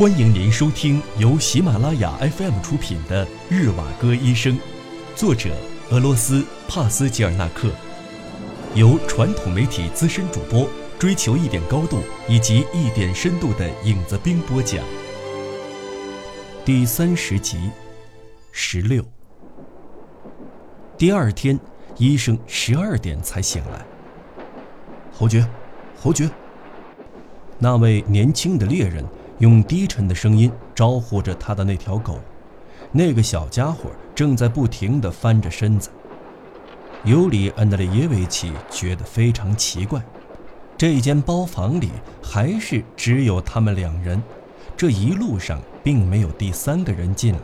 欢迎您收听由喜马拉雅 FM 出品的《日瓦戈医生》，作者俄罗斯帕斯吉尔纳克，由传统媒体资深主播追求一点高度以及一点深度的影子兵播讲。第三十集，十六。第二天，医生十二点才醒来。侯爵，侯爵。那位年轻的猎人用低沉的声音招呼着他的那条狗，那个小家伙正在不停地翻着身子。尤里安德烈耶维奇觉得非常奇怪，这间包房里还是只有他们两人，这一路上并没有第三个人进来。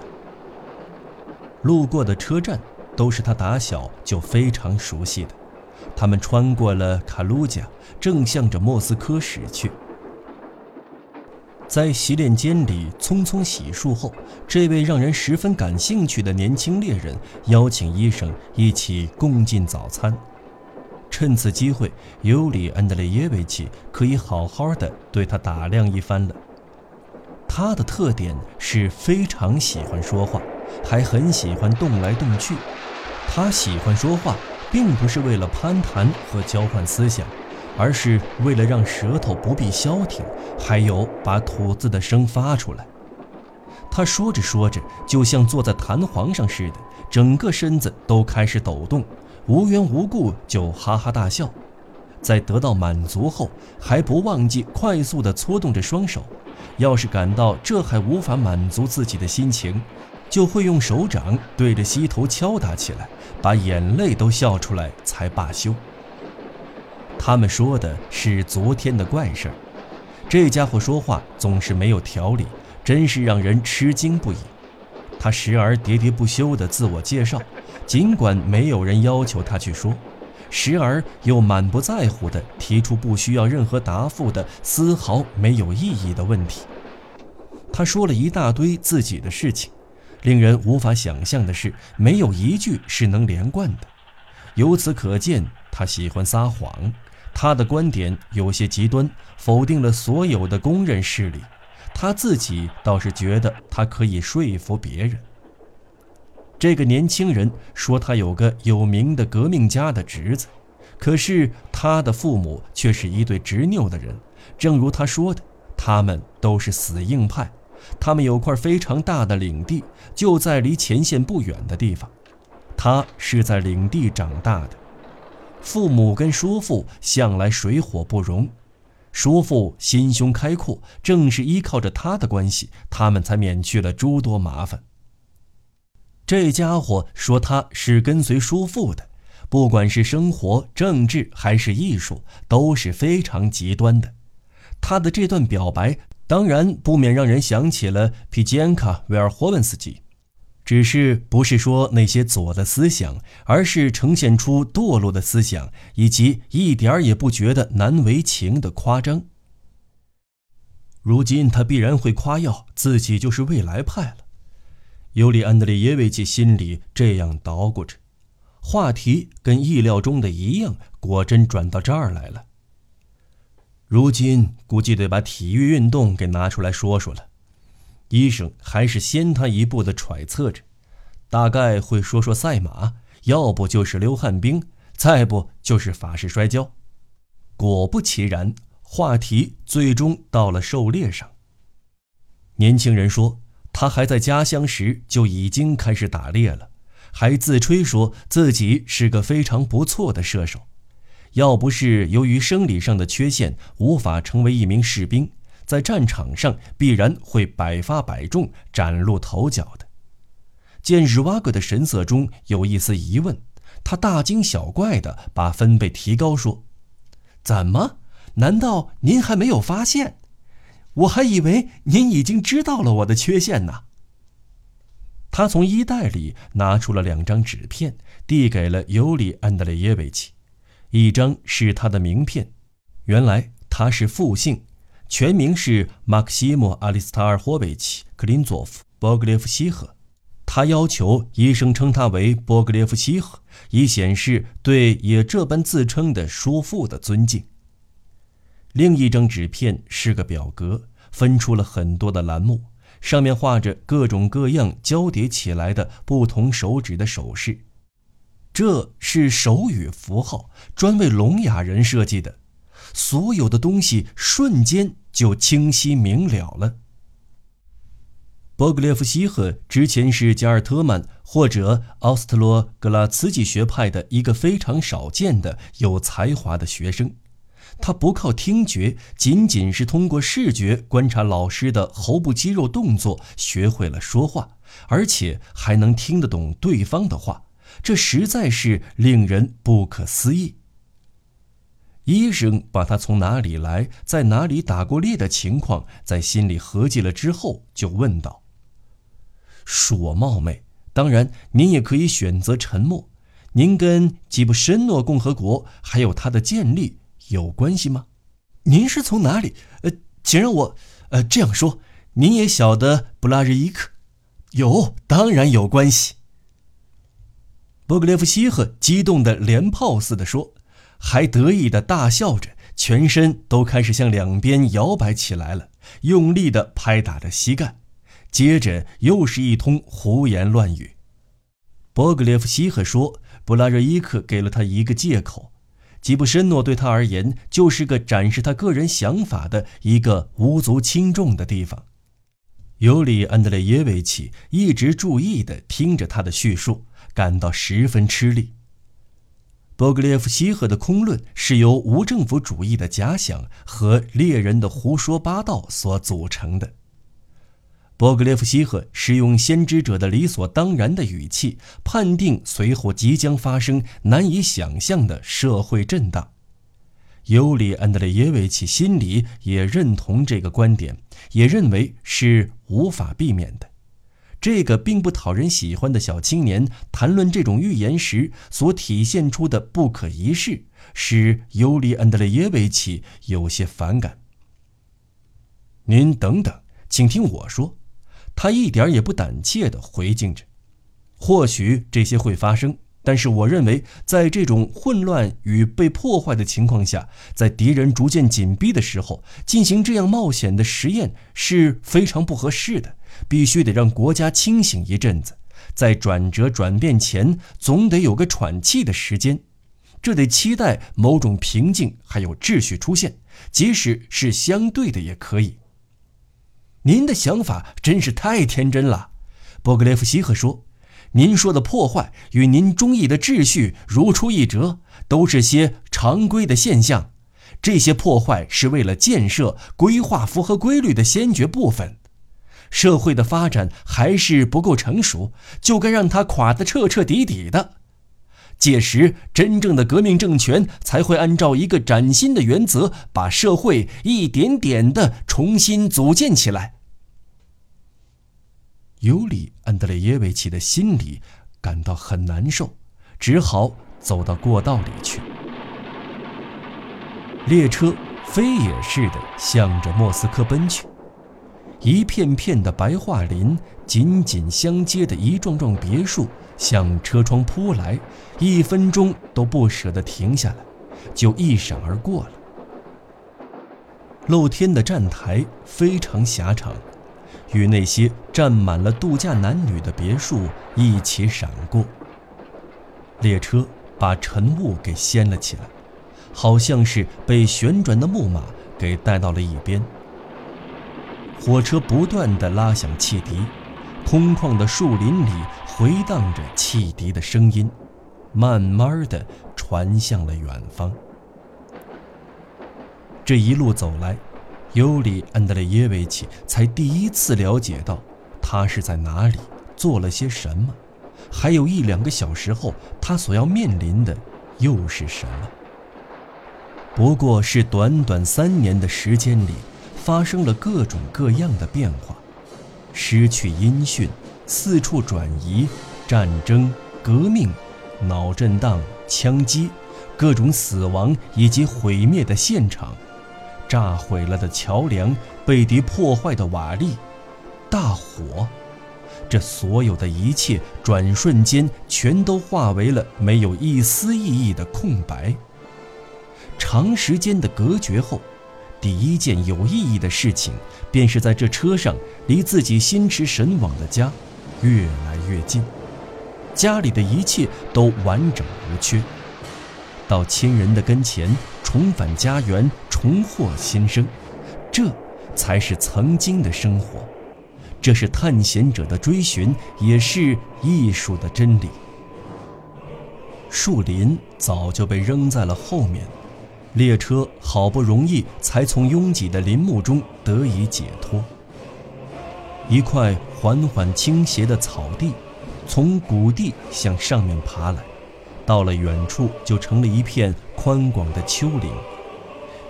路过的车站都是他打小就非常熟悉的，他们穿过了卡卢加，正向着莫斯科驶去。在洗脸间里匆匆洗漱后，这位让人十分感兴趣的年轻猎人邀请医生一起共进早餐。趁此机会，尤里安德烈耶维奇可以好好的对他打量一番了。他的特点是非常喜欢说话，还很喜欢动来动去。他喜欢说话，并不是为了攀谈和交换思想。而是为了让舌头不必消停，还有把吐字的声发出来。他说着说着，就像坐在弹簧上似的，整个身子都开始抖动，无缘无故就哈哈大笑。在得到满足后，还不忘记快速地搓动着双手。要是感到这还无法满足自己的心情，就会用手掌对着膝头敲打起来，把眼泪都笑出来才罢休。他们说的是昨天的怪事儿，这家伙说话总是没有条理，真是让人吃惊不已。他时而喋喋不休地自我介绍，尽管没有人要求他去说；时而又满不在乎地提出不需要任何答复的丝毫没有意义的问题。他说了一大堆自己的事情，令人无法想象的是，没有一句是能连贯的。由此可见，他喜欢撒谎。他的观点有些极端，否定了所有的公认事理。他自己倒是觉得他可以说服别人。这个年轻人说他有个有名的革命家的侄子，可是他的父母却是一对执拗的人。正如他说的，他们都是死硬派。他们有块非常大的领地，就在离前线不远的地方。他是在领地长大的。父母跟叔父向来水火不容，叔父心胸开阔，正是依靠着他的关系，他们才免去了诸多麻烦。这家伙说他是跟随叔父的，不管是生活、政治还是艺术，都是非常极端的。他的这段表白当然不免让人想起了皮吉安卡·维尔霍文斯基。只是不是说那些左的思想，而是呈现出堕落的思想，以及一点儿也不觉得难为情的夸张。如今他必然会夸耀自己就是未来派了。尤里安德烈耶维奇心里这样捣鼓着，话题跟意料中的一样，果真转到这儿来了。如今估计得把体育运动给拿出来说说了。医生还是先他一步的揣测着，大概会说说赛马，要不就是溜旱冰，再不就是法式摔跤。果不其然，话题最终到了狩猎上。年轻人说，他还在家乡时就已经开始打猎了，还自吹说自己是个非常不错的射手，要不是由于生理上的缺陷，无法成为一名士兵。在战场上必然会百发百中、崭露头角的。见日瓦格的神色中有一丝疑问，他大惊小怪地把分贝提高说：“怎么？难道您还没有发现？我还以为您已经知道了我的缺陷呢。”他从衣袋里拿出了两张纸片，递给了尤里安德烈耶维奇。一张是他的名片，原来他是复姓。全名是马克西莫·阿里斯塔尔霍维奇·克林佐夫·波格列夫西赫，他要求医生称他为波格列夫西赫，以显示对也这般自称的叔父的尊敬。另一张纸片是个表格，分出了很多的栏目，上面画着各种各样交叠起来的不同手指的手势。这是手语符号，专为聋哑人设计的。所有的东西瞬间就清晰明了了。波格列夫西赫之前是加尔特曼或者奥斯特洛格拉茨基学派的一个非常少见的有才华的学生。他不靠听觉，仅仅是通过视觉观察老师的喉部肌肉动作，学会了说话，而且还能听得懂对方的话。这实在是令人不可思议。医生把他从哪里来，在哪里打过猎的情况在心里合计了之后，就问道。恕我冒昧，当然您也可以选择沉默。您跟吉布申诺共和国还有它的建立有关系吗？您是从哪里？呃，请让我，呃，这样说，您也晓得布拉日伊克？有，当然有关系。波格列夫西赫激动的连炮似的说，还得意的大笑着，全身都开始向两边摇摆起来了，用力的拍打着膝盖。接着又是一通胡言乱语。波格列夫西赫说：“布拉热伊克给了他一个借口，吉布申诺对他而言就是个展示他个人想法的一个无足轻重的地方。”尤里安德烈耶维奇一直注意地听着他的叙述，感到十分吃力。波格列夫西赫的空论是由无政府主义的假想和猎人的胡说八道所组成的。波格列夫西赫使用先知者的理所当然的语气，判定随后即将发生难以想象的社会震荡。尤里安德烈耶维奇心里也认同这个观点，也认为是无法避免的。这个并不讨人喜欢的小青年谈论这种预言时所体现出的不可一世，使尤里安德烈耶维奇有些反感。您等等，请听我说。他一点也不胆怯地回敬着：“或许这些会发生，但是我认为，在这种混乱与被破坏的情况下，在敌人逐渐紧逼的时候，进行这样冒险的实验是非常不合适的。必须得让国家清醒一阵子，在转折转变前，总得有个喘气的时间。这得期待某种平静还有秩序出现，即使是相对的也可以。”您的想法真是太天真了，波格列夫西赫说：“您说的破坏与您中意的秩序如出一辙，都是些常规的现象。这些破坏是为了建设、规划符合规律的先决部分。社会的发展还是不够成熟，就该让它垮得彻彻底底的。届时，真正的革命政权才会按照一个崭新的原则，把社会一点点地重新组建起来。”尤里安德烈耶维奇的心里感到很难受，只好走到过道里去。列车飞也似的向着莫斯科奔去，一片片的白桦林，紧紧相接的一幢幢别墅向车窗扑来，一分钟都不舍得停下来，就一闪而过了。露天的站台非常狭长。与那些站满了度假男女的别墅一起闪过，列车把晨雾给掀了起来，好像是被旋转的木马给带到了一边。火车不断地拉响汽笛，空旷的树林里回荡着汽笛的声音，慢慢地传向了远方。这一路走来。尤里安德烈耶维奇才第一次了解到，他是在哪里做了些什么，还有一两个小时后，他所要面临的又是什么？不过是短短三年的时间里，发生了各种各样的变化：失去音讯，四处转移，战争、革命、脑震荡、枪击，各种死亡以及毁灭的现场。炸毁了的桥梁，被敌破坏的瓦砾，大火，这所有的一切，转瞬间全都化为了没有一丝意义的空白。长时间的隔绝后，第一件有意义的事情，便是在这车上离自己心驰神往的家越来越近，家里的一切都完整无缺。到亲人的跟前，重返家园，重获新生，这才是曾经的生活。这是探险者的追寻，也是艺术的真理。树林早就被扔在了后面，列车好不容易才从拥挤的林木中得以解脱。一块缓缓倾斜的草地，从谷地向上面爬来，到了远处就成了一片宽广的丘陵。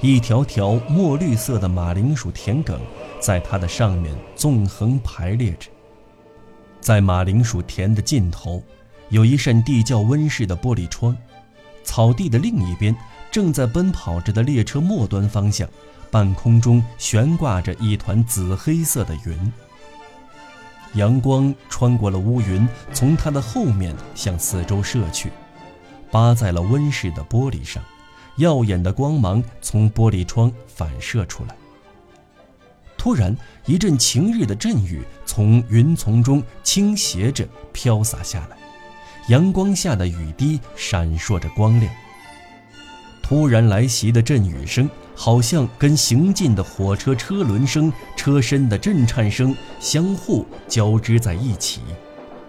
一条条墨绿色的马铃薯田埂，在它的上面纵横排列着。在马铃薯田的尽头，有一扇地窖温室的玻璃窗。草地的另一边，正在奔跑着的列车末端方向，半空中悬挂着一团紫黑色的云。阳光穿过了乌云，从它的后面向四周射去，扒在了温室的玻璃上。耀眼的光芒从玻璃窗反射出来。突然，一阵晴日的阵雨从云丛中倾斜着飘洒下来，阳光下的雨滴闪烁着光亮。突然来袭的阵雨声，好像跟行进的火车车轮声、车身的震颤声相互交织在一起，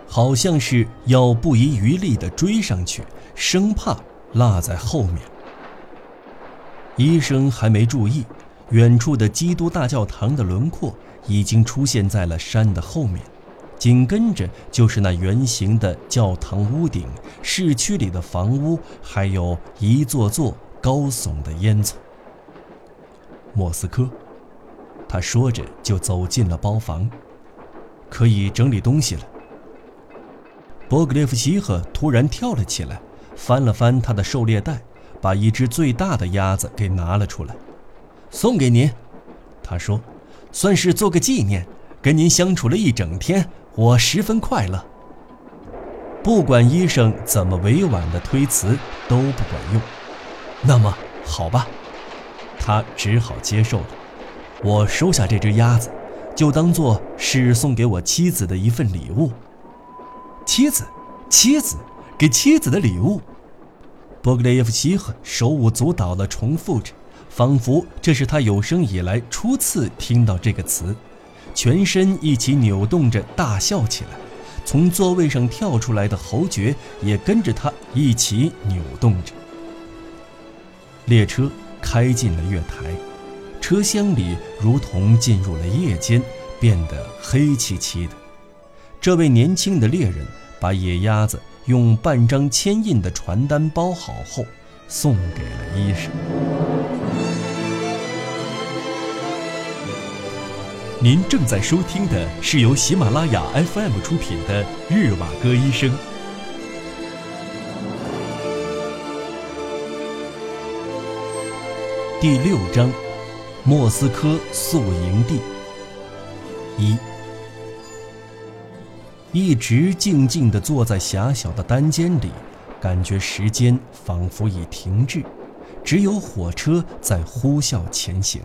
好像是要不遗余力地追上去，生怕落在后面。医生还没注意，远处的基督大教堂的轮廓已经出现在了山的后面，紧跟着就是那圆形的教堂屋顶、市区里的房屋，还有一座座高耸的烟囱。莫斯科，他说着就走进了包房，可以整理东西了。波格列夫西赫突然跳了起来，翻了翻他的狩猎袋。把一只最大的鸭子给拿了出来，送给您。他说：“算是做个纪念。跟您相处了一整天，我十分快乐。”不管医生怎么委婉的推辞，都不管用。那么好吧，他只好接受了。我收下这只鸭子，就当做是送给我妻子的一份礼物。妻子，妻子，给妻子的礼物。波格列夫西赫手舞足蹈地重复着，仿佛这是他有生以来初次听到这个词，全身一起扭动着大笑起来，从座位上跳出来的侯爵也跟着他一起扭动着。列车开进了月台，车厢里如同进入了夜间，变得黑漆漆的。这位年轻的猎人把野鸭子。用半张签印的传单包好后，送给了医生。您正在收听的是由喜马拉雅 FM 出品的《日瓦戈医生》第六章：莫斯科宿营地一。一直静静地坐在狭小的单间里，感觉时间仿佛已停滞，只有火车在呼啸前行。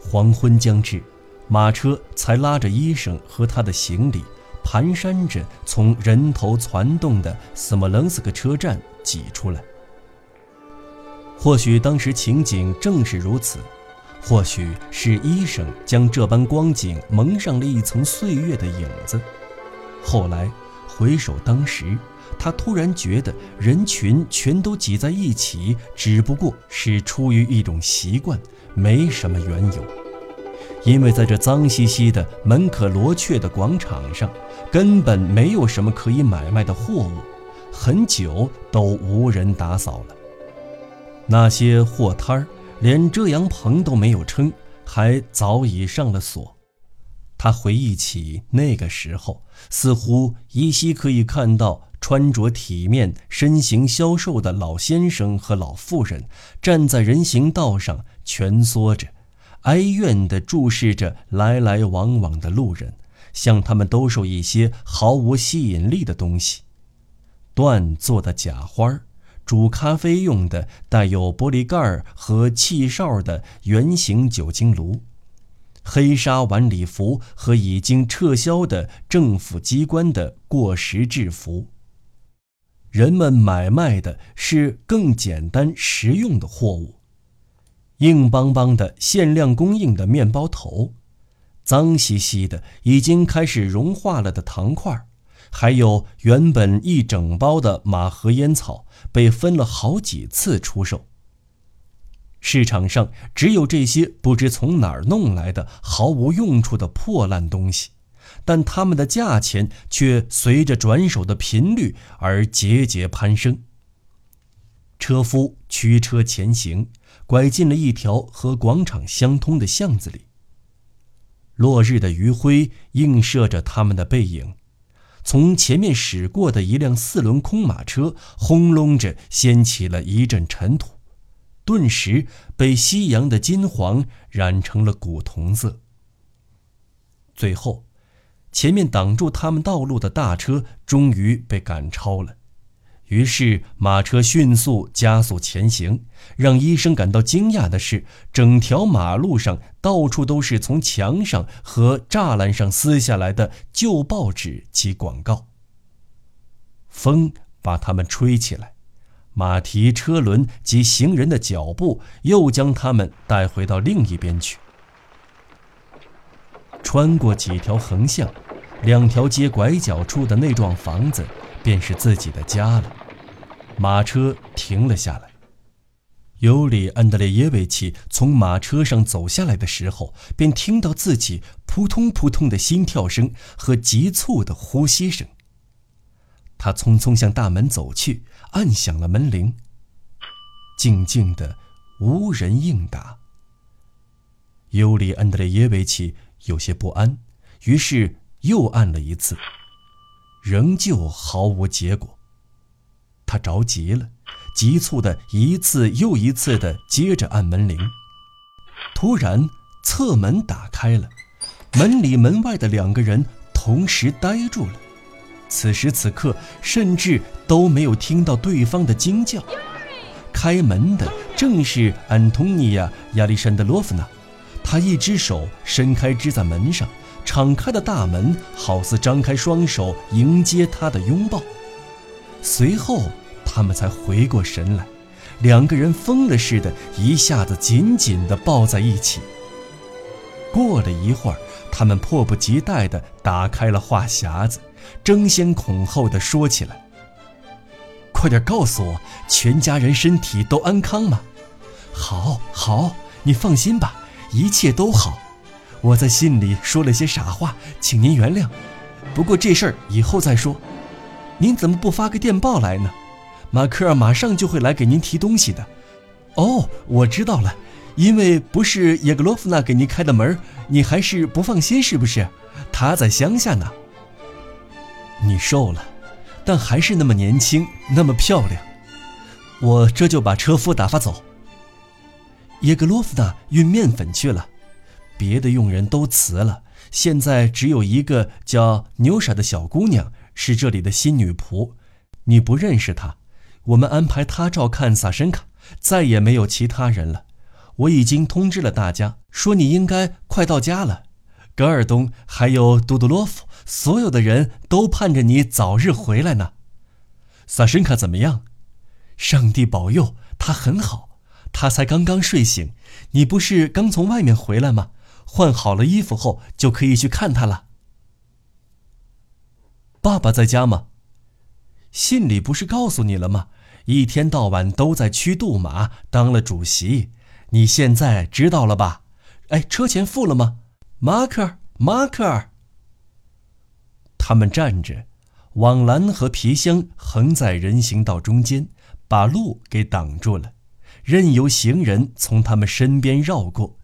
黄昏将至，马车才拉着医生和他的行李，蹒跚着从人头攒动的斯莫棱斯克车站挤出来。或许当时情景正是如此。或许是医生将这般光景蒙上了一层岁月的影子。后来回首当时，他突然觉得人群全都挤在一起，只不过是出于一种习惯，没什么缘由。因为在这脏兮兮的门可罗雀的广场上，根本没有什么可以买卖的货物，很久都无人打扫了。那些货摊儿。连遮阳棚都没有撑，还早已上了锁。他回忆起那个时候，似乎依稀可以看到穿着体面、身形消瘦的老先生和老妇人站在人行道上蜷缩着，哀怨地注视着来来往往的路人，向他们兜售一些毫无吸引力的东西：缎做的假花儿、煮咖啡用的带有玻璃盖和气哨的圆形酒精炉，黑纱晚礼服和已经撤销的政府机关的过时制服。人们买卖的是更简单实用的货物，硬邦邦的限量供应的面包头，脏兮兮的已经开始融化了的糖块。还有原本一整包的马和烟草被分了好几次出售。市场上只有这些不知从哪儿弄来的毫无用处的破烂东西，但它们的价钱却随着转手的频率而节节攀升。车夫驱车前行，拐进了一条和广场相通的巷子里。落日的余晖映射着他们的背影。从前面驶过的一辆四轮空马车轰隆着掀起了一阵尘土，顿时被夕阳的金黄染成了古铜色。最后，前面挡住他们道路的大车终于被赶超了。于是马车迅速加速前行。让医生感到惊讶的是，整条马路上到处都是从墙上和栅栏上撕下来的旧报纸及广告。风把它们吹起来，马蹄、车轮及行人的脚步又将他们带回到另一边去。穿过几条横巷，两条街拐角处的那幢房子，便是自己的家了。马车停了下来。尤里安德烈耶维奇从马车上走下来的时候，便听到自己扑通扑通的心跳声和急促的呼吸声。他匆匆向大门走去，按响了门铃。静静的，无人应答。尤里安德烈耶维奇有些不安，于是又按了一次，仍旧毫无结果。他着急了，急促的一次又一次的接着按门铃。突然，侧门打开了，门里门外的两个人同时呆住了。此时此刻，甚至都没有听到对方的惊叫。开门的正是安东尼亚·亚历山德罗夫娜，她一只手伸开支在门上，敞开的大门好似张开双手迎接她的拥抱。随后。他们才回过神来，两个人疯了似的，一下子紧紧地抱在一起。过了一会儿，他们迫不及待地打开了话匣子，争先恐后地说起来：“快点告诉我，全家人身体都安康吗？”“好，好，你放心吧，一切都好。我在信里说了些傻话，请您原谅。不过这事儿以后再说。您怎么不发个电报来呢？”马克尔马上就会来给您提东西的。哦，我知道了，因为不是叶格洛夫娜给您开的门，你还是不放心是不是？他在乡下呢。你瘦了，但还是那么年轻，那么漂亮。我这就把车夫打发走。叶格洛夫娜运面粉去了，别的佣人都辞了，现在只有一个叫牛傻的小姑娘是这里的新女仆，你不认识她。我们安排她照看萨申卡，再也没有其他人了。我已经通知了大家，说你应该快到家了。格尔东还有杜杜洛夫，所有的人都盼着你早日回来呢。萨申卡怎么样？上帝保佑，他很好。他才刚刚睡醒。你不是刚从外面回来吗？换好了衣服后就可以去看他了。爸爸在家吗？信里不是告诉你了吗？一天到晚都在驱杜马，当了主席。你现在知道了吧？哎，车钱付了吗？马克，马克。他们站着，网篮和皮箱横在人行道中间，把路给挡住了，任由行人从他们身边绕过。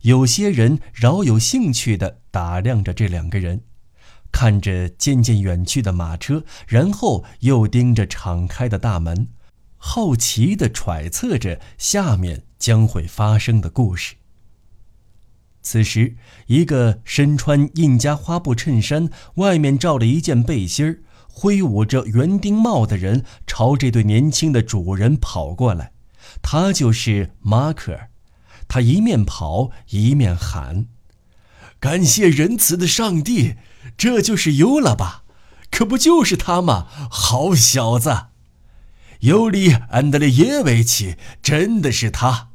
有些人饶有兴趣地打量着这两个人。看着渐渐远去的马车，然后又盯着敞开的大门，好奇地揣测着下面将会发生的故事。此时，一个身穿印加花布衬衫，外面罩了一件背心儿，挥舞着园丁帽的人朝这对年轻的主人跑过来，他就是马可。他一面跑一面喊：“感谢仁慈的上帝，这就是尤拉吧？可不就是他吗？好小子！尤里安德烈耶维奇，真的是他。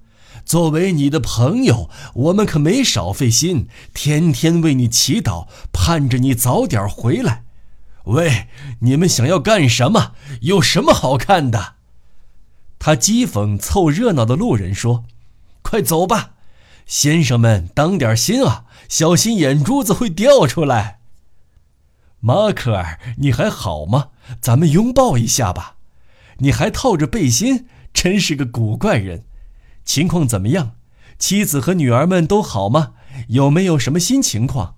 作为你的朋友，我们可没少费心，天天为你祈祷，盼着你早点回来。喂，你们想要干什么？有什么好看的？”他讥讽凑热闹的路人说。快走吧，先生们，当点心啊，小心眼珠子会掉出来。马克尔，你还好吗？咱们拥抱一下吧。你还套着背心，真是个古怪人。情况怎么样？妻子和女儿们都好吗？有没有什么新情况？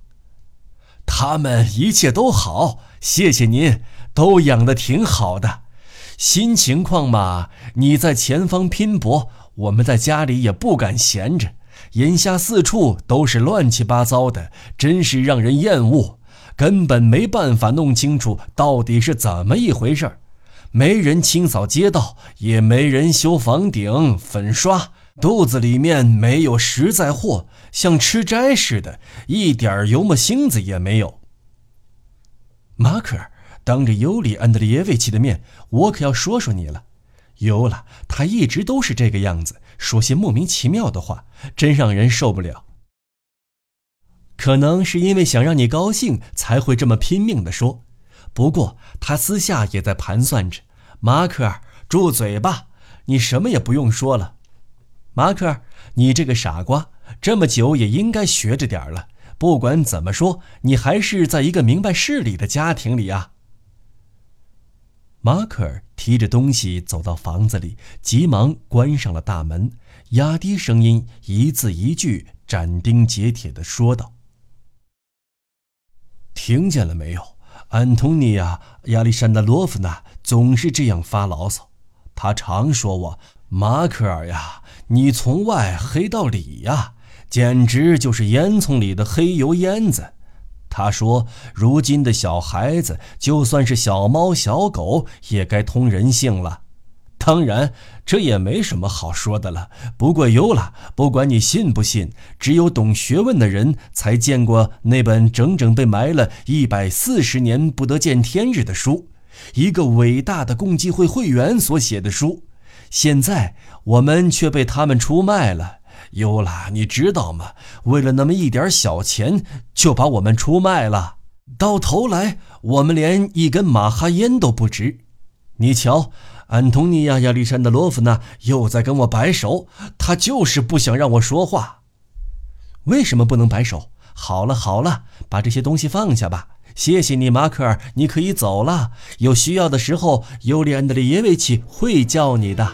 他们一切都好，谢谢您，都养得挺好的。新情况嘛，你在前方拼搏。我们在家里也不敢闲着，眼下四处都是乱七八糟的，真是让人厌恶，根本没办法弄清楚到底是怎么一回事儿。没人清扫街道，也没人修房顶、粉刷，肚子里面没有实在货，像吃斋似的，一点油墨星子也没有。马克，当着尤里安德烈耶维奇的面，我可要说说你了。尤了，他一直都是这个样子，说些莫名其妙的话，真让人受不了。可能是因为想让你高兴，才会这么拼命的说。不过他私下也在盘算着。马克，住嘴吧，你什么也不用说了。马克，你这个傻瓜，这么久也应该学着点了。不管怎么说，你还是在一个明白事理的家庭里啊。马克尔提着东西走到房子里，急忙关上了大门，压低声音，一字一句斩钉截铁地说道：“听见了没有？安东尼娅·亚历山大罗夫娜总是这样发牢骚。他常说我，马克尔呀，你从外黑到里呀，简直就是烟囱里的黑油烟子。”他说：“如今的小孩子，就算是小猫小狗，也该通人性了。当然，这也没什么好说的了。不过，有了，不管你信不信，只有懂学问的人才见过那本整整被埋了一百四十年不得见天日的书，一个伟大的共济会会员所写的书。现在，我们却被他们出卖了。”尤拉，你知道吗？为了那么一点小钱，就把我们出卖了。到头来，我们连一根马哈烟都不值。你瞧，安东尼娅·亚历山德罗夫娜又在跟我摆手，她就是不想让我说话。为什么不能摆手？好了好了，把这些东西放下吧。谢谢你，马克尔，你可以走了。有需要的时候，尤里安德烈耶维奇会叫你的。